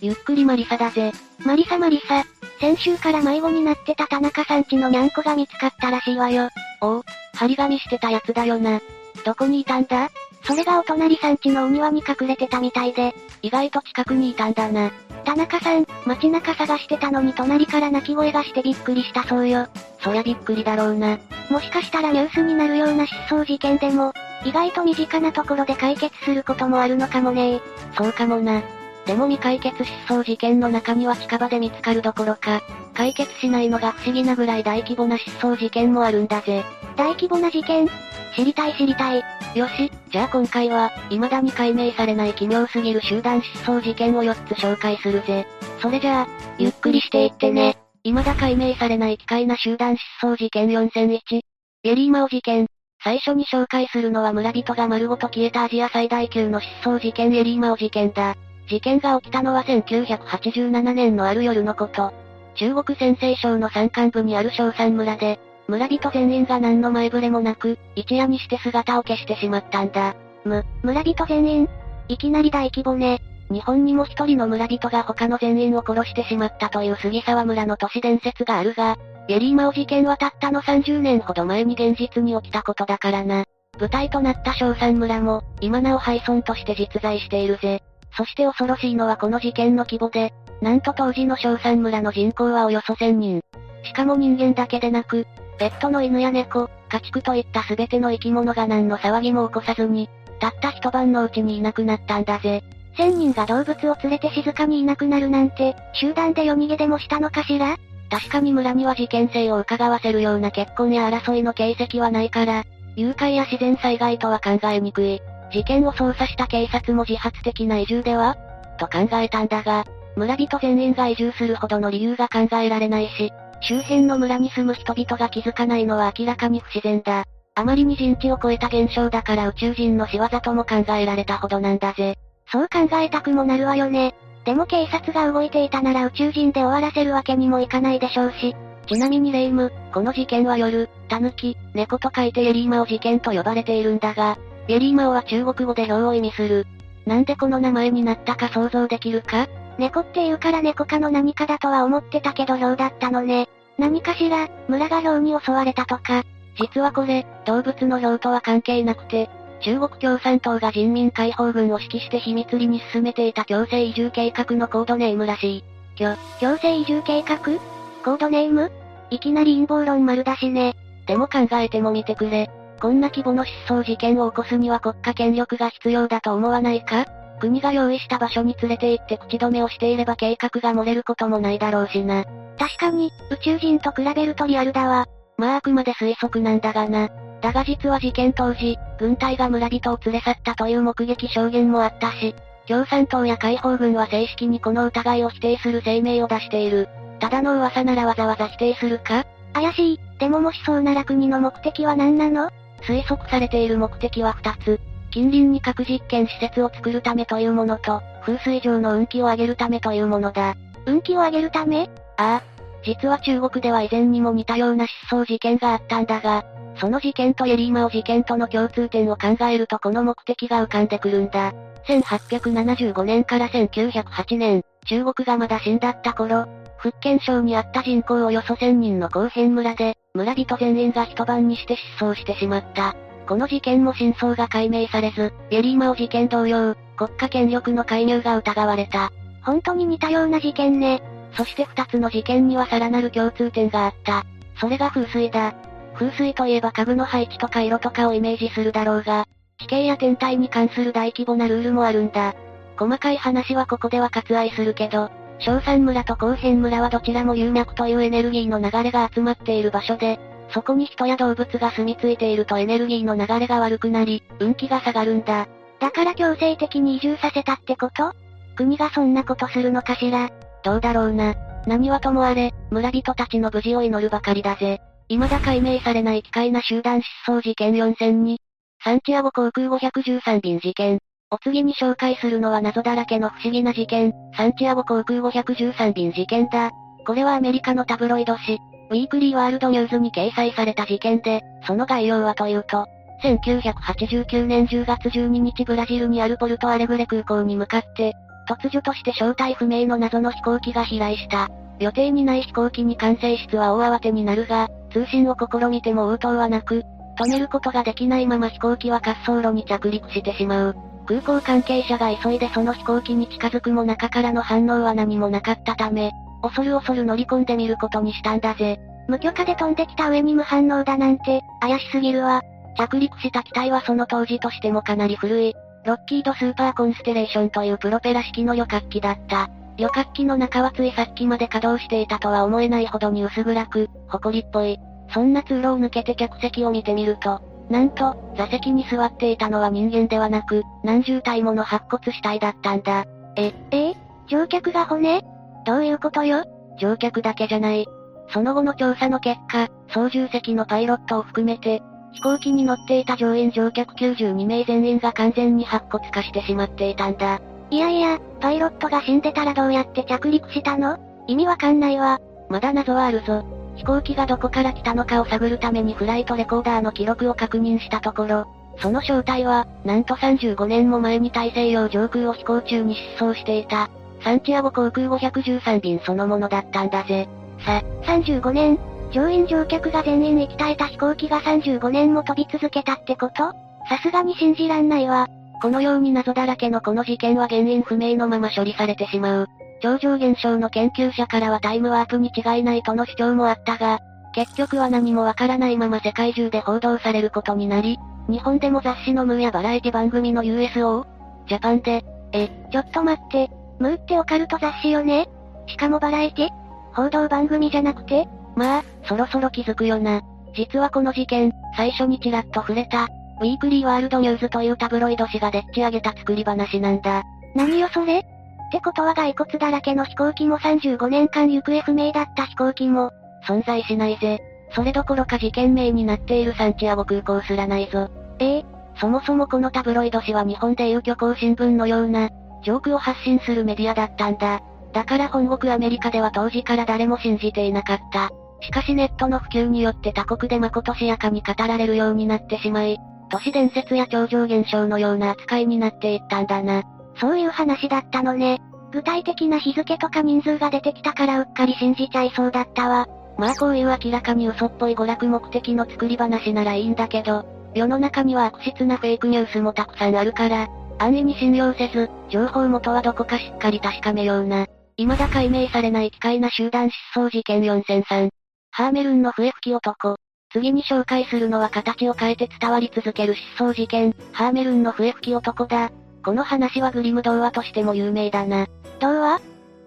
ゆっくりマリサだぜ。マリサマリサ。先週から迷子になってた田中さんちのにゃんこが見つかったらしいわよ。おう、張り紙してたやつだよな。どこにいたんだ？それがお隣さんちのお庭に隠れてたみたいで、意外と近くにいたんだな。田中さん、街中探してたのに隣から泣き声がしてびっくりしたそうよ。そりゃびっくりだろうな。もしかしたらニュースになるような失踪事件でも、意外と身近なところで解決することもあるのかもねそうかもな。でも未解決失踪事件の中には近場で見つかるどころか、解決しないのが不思議なぐらい大規模な失踪事件もあるんだぜ。大規模な事件？知りたい知りたい。よし、じゃあ今回は、未だに解明されない奇妙すぎる集団失踪事件を4つ紹介するぜ。それじゃあ、ゆっくりしていってね。未だ解明されない奇怪な集団失踪事件4001。ベリーマオ事件。最初に紹介するのは村人が丸ごと消えたアジア最大級の失踪事件エリーマオ事件だ。事件が起きたのは1987年のある夜のこと。中国陝西省の山間部にある小山村で、村人全員が何の前触れもなく、一夜にして姿を消してしまったんだ。む、村人全員？いきなり大規模ね。日本にも一人の村人が他の全員を殺してしまったという杉沢村の都市伝説があるが、エリーマオ事件はたったの30年ほど前に現実に起きたことだからな。舞台となった小山村も、今なお廃村として実在しているぜ。そして恐ろしいのはこの事件の規模で、なんと当時の小山村の人口はおよそ1000人。しかも人間だけでなく、ペットの犬や猫、家畜といった全ての生き物が何の騒ぎも起こさずに、たった一晩のうちにいなくなったんだぜ。1000人が動物を連れて静かにいなくなるなんて、集団で夜逃げでもしたのかしら？確かに村には事件性を伺わせるような結婚や争いの形跡はないから、誘拐や自然災害とは考えにくい。事件を捜査した警察も自発的な移住ではと考えたんだが、村人全員が移住するほどの理由が考えられないし、周辺の村に住む人々が気づかないのは明らかに不自然だ。あまりに人知を超えた現象だから宇宙人の仕業とも考えられたほどなんだぜ。そう考えたくもなるわよね。でも警察が動いていたなら宇宙人で終わらせるわけにもいかないでしょうし。ちなみにレイム、この事件は夜、タヌキ、猫と書いてエリーマオ事件と呼ばれているんだが、エリーマオは中国語で豹を意味する。なんでこの名前になったか想像できるか？猫って言うから猫科の何かだとは思ってたけど豹だったのね。何かしら、村が豹に襲われたとか。実はこれ、動物の豹とは関係なくて、中国共産党が人民解放軍を指揮して秘密裏に進めていた強制移住計画のコードネームらしい。きょ、強制移住計画？コードネーム？いきなり陰謀論丸出しね。でも考えてもみてくれ。こんな規模の失踪事件を起こすには国家権力が必要だと思わないか？国が用意した場所に連れて行って口止めをしていれば計画が漏れることもないだろうしな。確かに、宇宙人と比べるとリアルだわ。まああくまで推測なんだがな。だが実は事件当時、軍隊が村人を連れ去ったという目撃証言もあったし、共産党や解放軍は正式にこの疑いを否定する声明を出している。ただの噂ならわざわざ否定するか？怪しい。でももしそうなら国の目的は何なの？推測されている目的は二つ。近隣に核実験施設を作るためというものと、風水上の運気を上げるためというものだ。運気を上げるため？ああ。実は中国では以前にも似たような失踪事件があったんだが、その事件とエリーマオ事件との共通点を考えるとこの目的が浮かんでくるんだ。1875年から1908年、中国がまだ死んだった頃、福建省にあった人口およそ1000人の後編村で、村人全員が一晩にして失踪してしまった。この事件も真相が解明されず、エリーマオ事件同様、国家権力の介入が疑われた。本当に似たような事件ね。そして二つの事件にはさらなる共通点があった。それが風水だ。風水といえば家具の配置とか色とかをイメージするだろうが、地形や天体に関する大規模なルールもあるんだ。細かい話はここでは割愛するけど、小山村と後編村はどちらも有脈というエネルギーの流れが集まっている場所で、そこに人や動物が住み着いているとエネルギーの流れが悪くなり、運気が下がるんだ。だから強制的に移住させたってこと？国がそんなことするのかしら？どうだろうな。何はともあれ、村人たちの無事を祈るばかりだぜ。未だ解明されない奇怪な集団失踪事件4002。サンチアゴ航空513便事件。お次に紹介するのは謎だらけの不思議な事件、サンチアゴ航空513便事件だ。これはアメリカのタブロイド紙、ウィークリーワールドニューズに掲載された事件で、その概要はというと、1989年10月12日ブラジルにあるポルトアレグレ空港に向かって、突如として正体不明の謎の飛行機が飛来した。予定にない飛行機に管制室は大慌てになるが、通信を試みても応答はなく、止めることができないまま飛行機は滑走路に着陸してしまう。空港関係者が急いでその飛行機に近づくも中からの反応は何もなかったため、恐る恐る乗り込んでみることにしたんだぜ。無許可で飛んできた上に無反応だなんて、怪しすぎるわ。着陸した機体はその当時としてもかなり古い、ロッキードスーパーコンステレーションというプロペラ式の旅客機だった。旅客機の中はついさっきまで稼働していたとは思えないほどに薄暗く、埃っぽい。そんな通路を抜けて客席を見てみると、なんと、座席に座っていたのは人間ではなく、何十体もの白骨死体だったんだ。え、え乗客が骨？どういうことよ？乗客だけじゃない。その後の調査の結果、操縦席のパイロットを含めて、飛行機に乗っていた乗員乗客92名全員が完全に白骨化してしまっていたんだ。いやいや、パイロットが死んでたらどうやって着陸したの？意味わかんないわ。まだ謎はあるぞ。飛行機がどこから来たのかを探るためにフライトレコーダーの記録を確認したところ、その正体は、なんと35年も前に大西洋上空を飛行中に失踪していた、サンチアゴ航空513便そのものだったんだぜ。さ、35年乗員乗客が全員生き絶えた飛行機が35年も飛び続けたってこと？さすがに信じらんないわ。このように謎だらけのこの事件は原因不明のまま処理されてしまう。超常現象の研究者からはタイムワープに違いないとの主張もあったが、結局は何もわからないまま世界中で報道されることになり、日本でも雑誌のムーやバラエティ番組の USO、ジャパンで、え、ちょっと待って、ムーってオカルト雑誌よね？しかもバラエティ？報道番組じゃなくて？まあ、そろそろ気づくよな。実はこの事件、最初にちらっと触れた、ウィークリーワールドニューズというタブロイド紙がでっち上げた作り話なんだ。何よそれ？ってことは骸骨だらけの飛行機も35年間行方不明だった飛行機も、存在しないぜ。それどころか事件名になっているサンチアゴ航空すらないぞ。ええそもそもこのタブロイド紙は日本でいう虚構新聞のような、ジョークを発信するメディアだったんだ。だから本国アメリカでは当時から誰も信じていなかった。しかしネットの普及によって他国でまことしやかに語られるようになってしまい、都市伝説や超常現象のような扱いになっていったんだな。そういう話だったのね。具体的な日付とか人数が出てきたからうっかり信じちゃいそうだったわ。まあこういう明らかに嘘っぽい娯楽目的の作り話ならいいんだけど、世の中には悪質なフェイクニュースもたくさんあるから、安易に信用せず、情報元はどこかしっかり確かめような。未だ解明されない奇怪な集団失踪事件4003。ハーメルンの笛吹き男。次に紹介するのは形を変えて伝わり続ける失踪事件、ハーメルンの笛吹き男だ。この話はグリム童話としても有名だな。童話？っ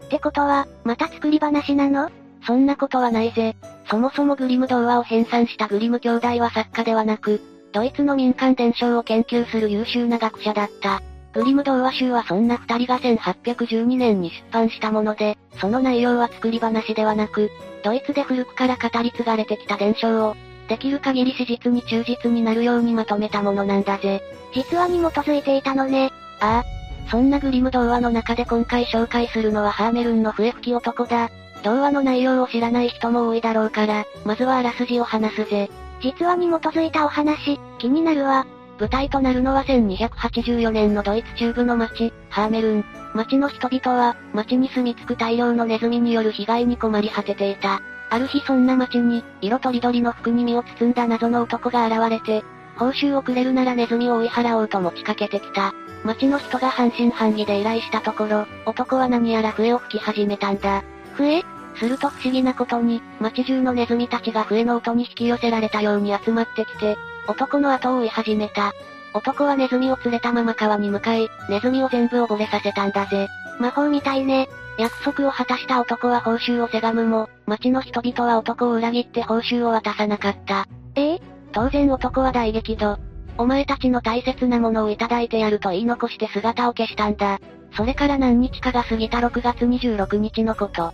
てことは、また作り話なの？そんなことはないぜ。そもそもグリム童話を編纂したグリム兄弟は作家ではなく、ドイツの民間伝承を研究する優秀な学者だった。グリム童話集はそんな二人が1812年に出版したもので、その内容は作り話ではなく、ドイツで古くから語り継がれてきた伝承を、できる限り史実に忠実になるようにまとめたものなんだぜ。実話に基づいていたのね。ああ。そんなグリム童話の中で今回紹介するのはハーメルンの笛吹き男だ。童話の内容を知らない人も多いだろうから、まずはあらすじを話すぜ。実話に基づいたお話、気になるわ。舞台となるのは1284年のドイツ中部の町、ハーメルン。町の人々は、町に住み着く大量のネズミによる被害に困り果てていた。ある日そんな町に、色とりどりの服に身を包んだ謎の男が現れて、報酬をくれるならネズミを追い払おうと持ちかけてきた。町の人が半信半疑で依頼したところ、男は何やら笛を吹き始めたんだ。笛？すると不思議なことに、町中のネズミたちが笛の音に引き寄せられたように集まってきて、男の後を追い始めた。男はネズミを連れたまま川に向かい、ネズミを全部溺れさせたんだぜ。魔法みたいね。約束を果たした男は報酬をせがむも、町の人々は男を裏切って報酬を渡さなかった。ええ？当然男は大激怒。お前たちの大切なものをいただいてやると言い残して姿を消したんだ。それから何日かが過ぎた6月26日のこと。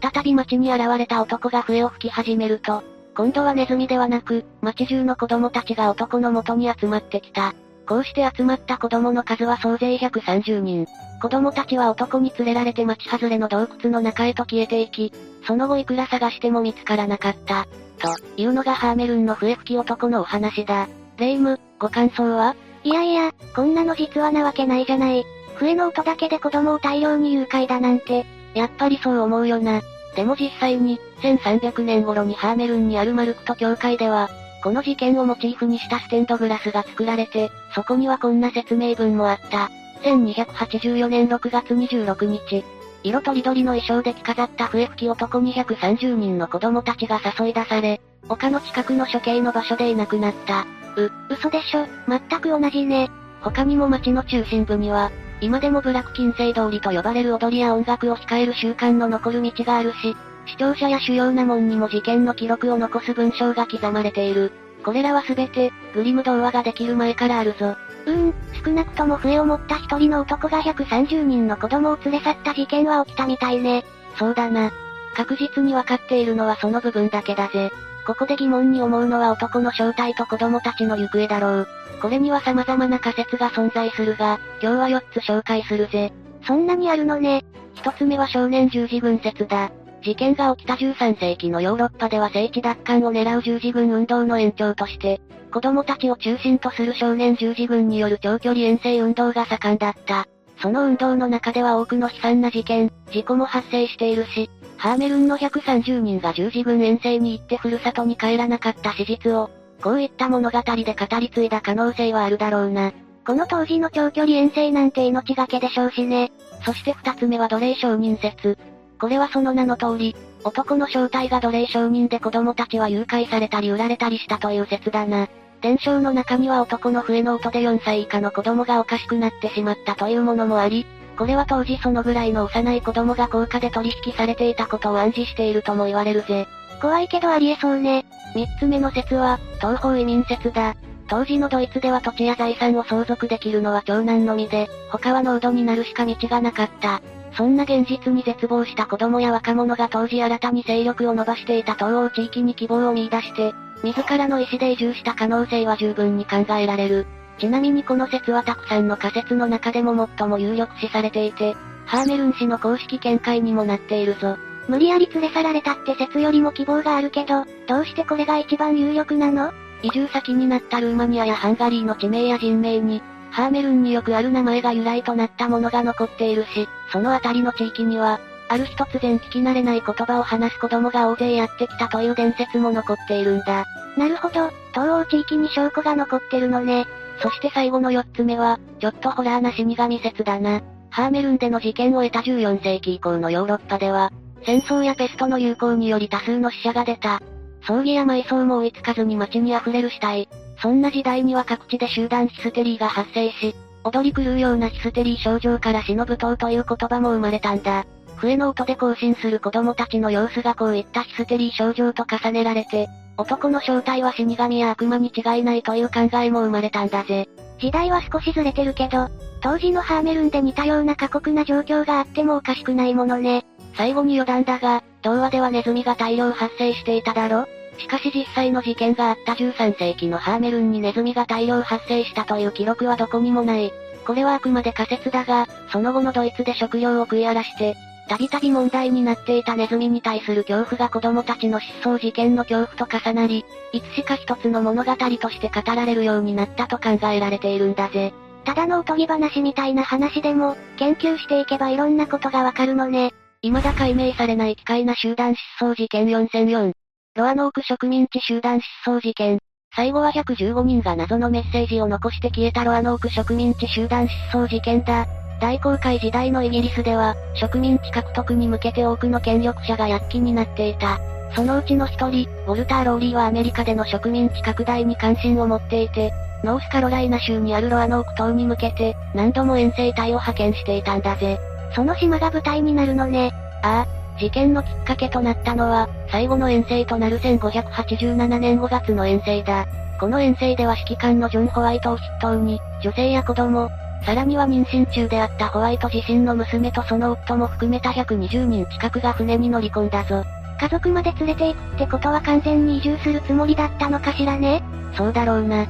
再び街に現れた男が笛を吹き始めると、今度はネズミではなく、街中の子供たちが男の元に集まってきた。こうして集まった子供の数は総勢130人。子供たちは男に連れられて町外れの洞窟の中へと消えていき、その後いくら探しても見つからなかった。というのがハーメルンの笛吹き男のお話だ。レイム、ご感想は？いやいや、こんなの実はなわけないじゃない。笛の音だけで子供を大量に誘拐だなんて。やっぱりそう思うよな。でも実際に、1300年頃にハーメルンにあるマルクト教会では、この事件をモチーフにしたステンドグラスが作られて、そこにはこんな説明文もあった。1284年6月26日、色とりどりの衣装で着飾った笛吹き男230人の子供たちが誘い出され、丘の近くの処刑の場所でいなくなった。う、嘘でしょ、全く同じね。他にも街の中心部には、今でもブラック金星通りと呼ばれる踊りや音楽を控える習慣の残る道があるし、視聴者や主要な門にも事件の記録を残す文章が刻まれている。これらはすべて、グリム童話ができる前からあるぞ。うーん、少なくとも笛を持った一人の男が130人の子供を連れ去った事件は起きたみたいね。そうだな。確実にわかっているのはその部分だけだぜ。ここで疑問に思うのは男の正体と子供たちの行方だろう。これには様々な仮説が存在するが、今日は4つ紹介するぜ。そんなにあるのね。1つ目は少年十字軍説だ。事件が起きた13世紀のヨーロッパでは聖地奪還を狙う十字軍運動の延長として、子供たちを中心とする少年十字軍による長距離遠征運動が盛んだった。その運動の中では多くの悲惨な事件、事故も発生しているし、ハーメルンの130人が十字軍遠征に行ってふるさとに帰らなかった史実を、こういった物語で語り継いだ可能性はあるだろうな。この当時の長距離遠征なんて命がけでしょうしね。そして二つ目は奴隷商人説。これはその名の通り、男の正体が奴隷商人で子供たちは誘拐されたり売られたりしたという説だな。伝承の中には男の笛の音で4歳以下の子供がおかしくなってしまったというものもあり、これは当時そのぐらいの幼い子供が高価で取引されていたことを暗示しているとも言われるぜ。怖いけどありえそうね。三つ目の説は、東方移民説だ。当時のドイツでは土地や財産を相続できるのは長男のみで、他は濃度になるしか道がなかった。そんな現実に絶望した子供や若者が当時新たに勢力を伸ばしていた東欧地域に希望を見出して、自らの意思で移住した可能性は十分に考えられる。ちなみにこの説はたくさんの仮説の中でも最も有力視されていて、ハーメルン氏の公式見解にもなっているぞ。無理やり連れ去られたって説よりも希望があるけど、どうしてこれが一番有力なの？移住先になったルーマニアやハンガリーの地名や人名に、ハーメルンによくある名前が由来となったものが残っているし、そのあたりの地域には、ある日突然聞き慣れない言葉を話す子供が大勢やってきたという伝説も残っているんだ。なるほど、東欧地域に証拠が残ってるのね。そして最後の4つ目は、ちょっとホラーな死神説だな。ハーメルンでの事件を得た14世紀以降のヨーロッパでは、戦争やペストの流行により多数の死者が出た。葬儀や埋葬も追いつかずに街に溢れる死体。そんな時代には各地で集団ヒステリーが発生し、踊り狂うようなヒステリー症状から死の舞踏という言葉も生まれたんだ。笛の音で行進する子供たちの様子がこういったヒステリー症状と重ねられて、男の正体は死神や悪魔に違いないという考えも生まれたんだぜ。時代は少しずれてるけど、当時のハーメルンで似たような過酷な状況があってもおかしくないものね。最後に余談だが、童話ではネズミが大量発生していただろしかし実際の事件があった13世紀のハーメルンにネズミが大量発生したという記録はどこにもない。これはあくまで仮説だが、その後のドイツで食料を食い荒らして、たびたび問題になっていたネズミに対する恐怖が子供たちの失踪事件の恐怖と重なり、いつしか一つの物語として語られるようになったと考えられているんだぜ。ただのおとぎ話みたいな話でも、研究していけばいろんなことがわかるのね。未だ解明されない奇怪な集団失踪事件4004。ロアノーク植民地集団失踪事件。最後は115人が謎のメッセージを残して消えたロアノーク植民地集団失踪事件だ。大航海時代のイギリスでは、植民地獲得に向けて多くの権力者が躍起になっていた。そのうちの一人、ウォルター・ローリーはアメリカでの植民地拡大に関心を持っていて、ノースカロライナ州にあるロアノーク島に向けて、何度も遠征隊を派遣していたんだぜ。その島が舞台になるのね。ああ、事件のきっかけとなったのは、最後の遠征となる1587年5月の遠征だ。この遠征では指揮官のジョン・ホワイトを筆頭に、女性や子供、さらには妊娠中であったホワイト自身の娘とその夫も含めた120人近くが船に乗り込んだぞ。家族まで連れて行くってことは完全に移住するつもりだったのかしらね？そうだろうな。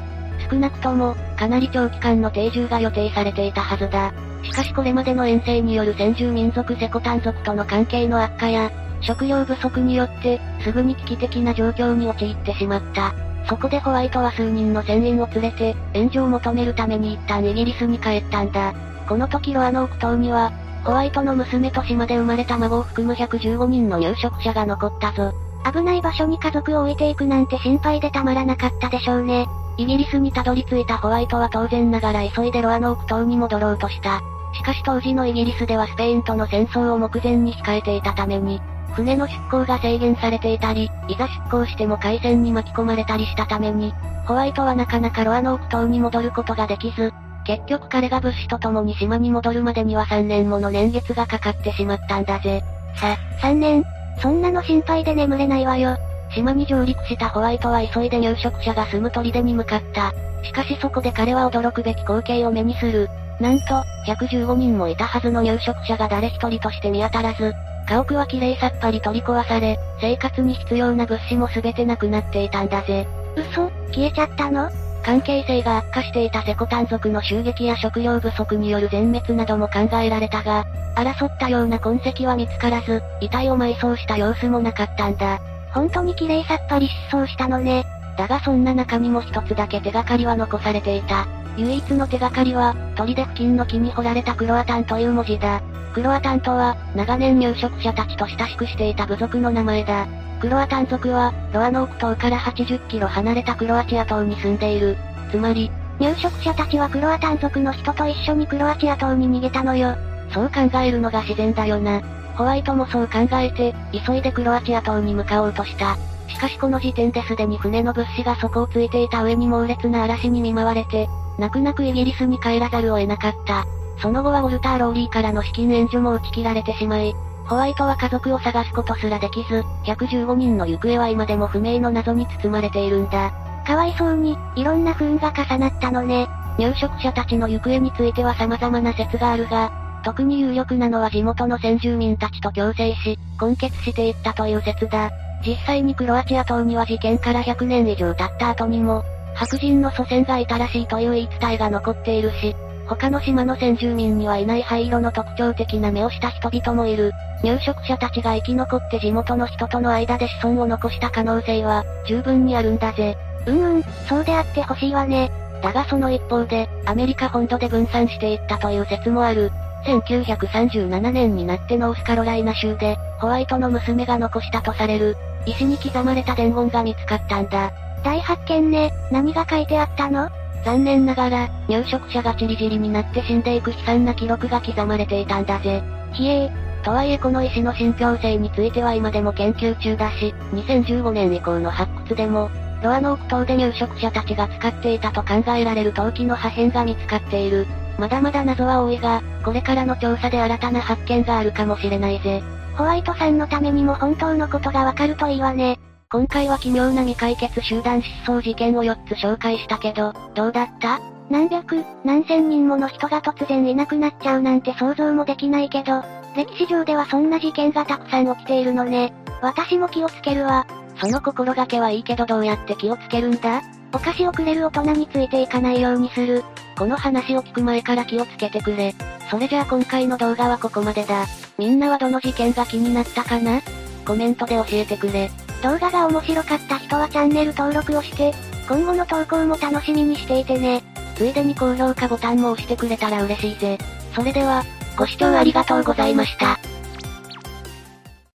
少なくとも、かなり長期間の定住が予定されていたはずだ。しかしこれまでの遠征による先住民族セコタン族との関係の悪化や、食料不足によって、すぐに危機的な状況に陥ってしまった。そこでホワイトは数人の船員を連れて、援助を求めるために一旦イギリスに帰ったんだ。この時ロアノーク島には、ホワイトの娘と島で生まれた孫を含む115人の入植者が残ったぞ。危ない場所に家族を置いていくなんて心配でたまらなかったでしょうね。イギリスにたどり着いたホワイトは当然ながら急いでロアノーク島に戻ろうとした。しかし当時のイギリスではスペインとの戦争を目前に控えていたために、船の出港が制限されていたり、いざ出港しても海戦に巻き込まれたりしたために、ホワイトはなかなかロアノーク島に戻ることができず、結局彼が物資と共に島に戻るまでには3年もの年月がかかってしまったんだぜ。さ、3年？そんなの心配で眠れないわよ。島に上陸したホワイトは急いで入植者が住む砦に向かった。しかしそこで彼は驚くべき光景を目にする。なんと、115人もいたはずの入植者が誰一人として見当たらず、家屋は綺麗さっぱり取り壊され、生活に必要な物資も全てなくなっていたんだぜ。嘘消えちゃったの？関係性が悪化していたセコタン族の襲撃や食料不足による全滅なども考えられたが、争ったような痕跡は見つからず、遺体を埋葬した様子もなかったんだ。本当に綺麗さっぱり失踪したのね。だがそんな中にも一つだけ手がかりは残されていた。唯一の手がかりは、砦付近の木に彫られたクロアタンという文字だ。クロアタンとは、長年入植者たちと親しくしていた部族の名前だ。クロアタン族は、ロアノーク島から80キロ離れたクロアチア島に住んでいる。つまり、入植者たちはクロアタン族の人と一緒にクロアチア島に逃げたのよ。そう考えるのが自然だよな。ホワイトもそう考えて、急いでクロアチア島に向かおうとした。しかしこの時点ですでに船の物資が底をついていた上に猛烈な嵐に見舞われて、泣く泣くイギリスに帰らざるを得なかった。その後はウォルター・ローリーからの資金援助も打ち切られてしまい、ホワイトは家族を探すことすらできず、115人の行方は今でも不明の謎に包まれているんだ。かわいそうに、いろんな不運が重なったのね。入植者たちの行方については様々な説があるが、特に有力なのは地元の先住民たちと共生し、根結していったという説だ。実際にクロアチア島には事件から100年以上経った後にも、白人の祖先がいたらしいという言い伝えが残っているし、他の島の先住民にはいない灰色の特徴的な目をした人々もいる。入植者たちが生き残って地元の人との間で子孫を残した可能性は、十分にあるんだぜ。うんうん、そうであってほしいわね。だがその一方で、アメリカ本土で分散していったという説もある。1937年になってノースカロライナ州で、ホワイトの娘が残したとされる、石に刻まれた伝言が見つかったんだ。大発見ね。何が書いてあったの？残念ながら、入植者がチリジリになって死んでいく悲惨な記録が刻まれていたんだぜ。ひえー。とはいえこの石の信憑性については今でも研究中だし、2015年以降の発掘でも、ロアノーク島で入植者たちが使っていたと考えられる陶器の破片が見つかっている。まだまだ謎は多いが、これからの調査で新たな発見があるかもしれないぜ。ホワイトさんのためにも本当のことがわかるといいわね。今回は奇妙な未解決集団失踪事件を4つ紹介したけど、どうだった？何百、何千人もの人が突然いなくなっちゃうなんて想像もできないけど、歴史上ではそんな事件がたくさん起きているのね。私も気をつけるわ。その心がけはいいけどどうやって気をつけるんだ？お菓子をくれる大人についていかないようにする。この話を聞く前から気をつけてくれ。それじゃあ今回の動画はここまでだ。みんなはどの事件が気になったかな？コメントで教えてくれ。動画が面白かった人はチャンネル登録をして、今後の投稿も楽しみにしていてね。ついでに高評価ボタンも押してくれたら嬉しいぜ。それでは、ご視聴ありがとうございました。